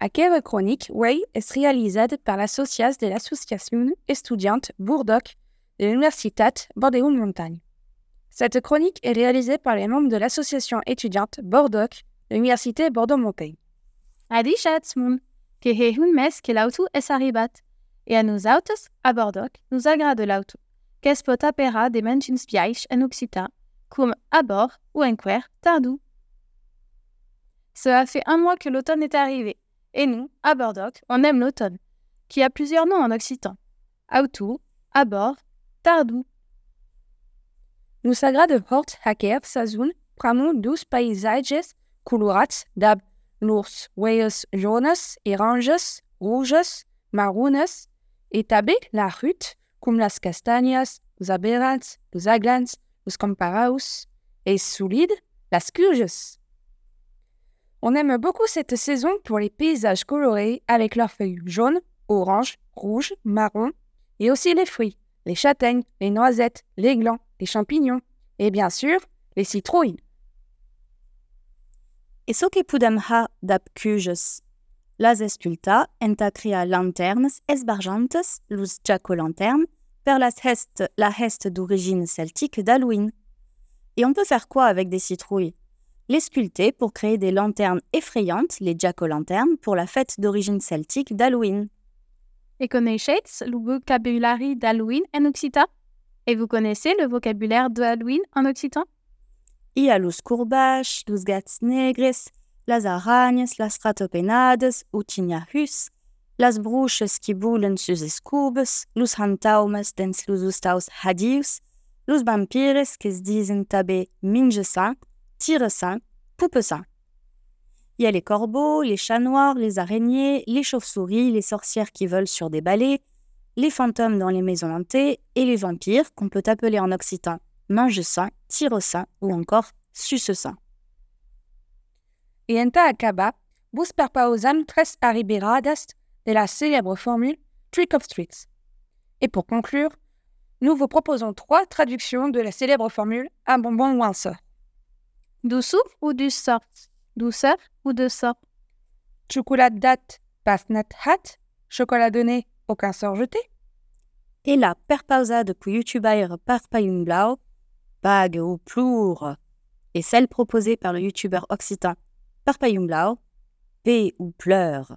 Aquella chronique way est réalisée par l'association de l'association étudiante Bourdoc de l'Universitat Bordeaux Montagne. Cette chronique est réalisée par les membres de l'association étudiante Bordoc de l'Université Bordeaux Montagne. Adi schätzmun, que he un mes que l'auto es arribat, et a nous autos, a Bordoc, nous agrade l'auto, qu'es pot apera de mentions viaix en Occitan, comme à bord ou en quer tardou. Cela fait un mois que l'automne est arrivé, et nous, à Bordoc, on aime l'automne, qui a plusieurs noms en occitan. Auto, à bord, tardou. Nous sagrade hort hacker sazun pramo dos paisages colorats d'ab l'ours weies jaunes et rouges marunes et tabé la rute comme las castagnas, los aberrants, los aglans, los comparaus et solides las curges. On aime beaucoup cette saison pour les paysages colorés avec leurs feuilles jaunes, oranges, rouges, marron et aussi les fruits, les châtaignes, les noisettes, les glands, les champignons et bien sûr les citrouilles. Et ce que podem ha d'ab cuges, las esculta enta cria lanternes esbarjantes, lus jaco-lanternes, per las hest, la hest d'origine celtique d'Halloween. Et on peut faire quoi avec des citrouilles? Les sculpter pour créer des lanternes effrayantes, les jaco-lanternes, pour la fête d'origine celtique d'Halloween. Et connaissez le vocabulaire d'Halloween en occitan? Et vous connaissez le vocabulaire de Halloween en occitan? Y a los courbaches, los gats negres, las arañas, las ratopenades, utiñahus, las bruches qui boulen sus escubes, los hantaumes dens los ustaus hadius, los vampires que se tabe mingesan, tiresan, poupesan. Il y a les corbeaux, les chats noirs, les araignées, les chauves-souris, les sorcières qui volent sur des balais, les fantômes dans les maisons hantées et les vampires qu'on peut appeler en occitan mange-sain, tire-sain ou encore suce-sain. Et enta acaba, bus perpausam tres arriberadas de la célèbre formule Trick of Streets. Et pour conclure, nous vous proposons trois traductions de la célèbre formule un bonbon ou un. Douceur ou du sort? Douceur ou de sort? Chocolat date, pasnat hat, chocolat donné, aucun sort jeté. Et la perpausade pour YouTuber Parpayum Blau, bague ou plour, et celle proposée par le youtubeur occitan Parpayum Blau, paix ou pleure.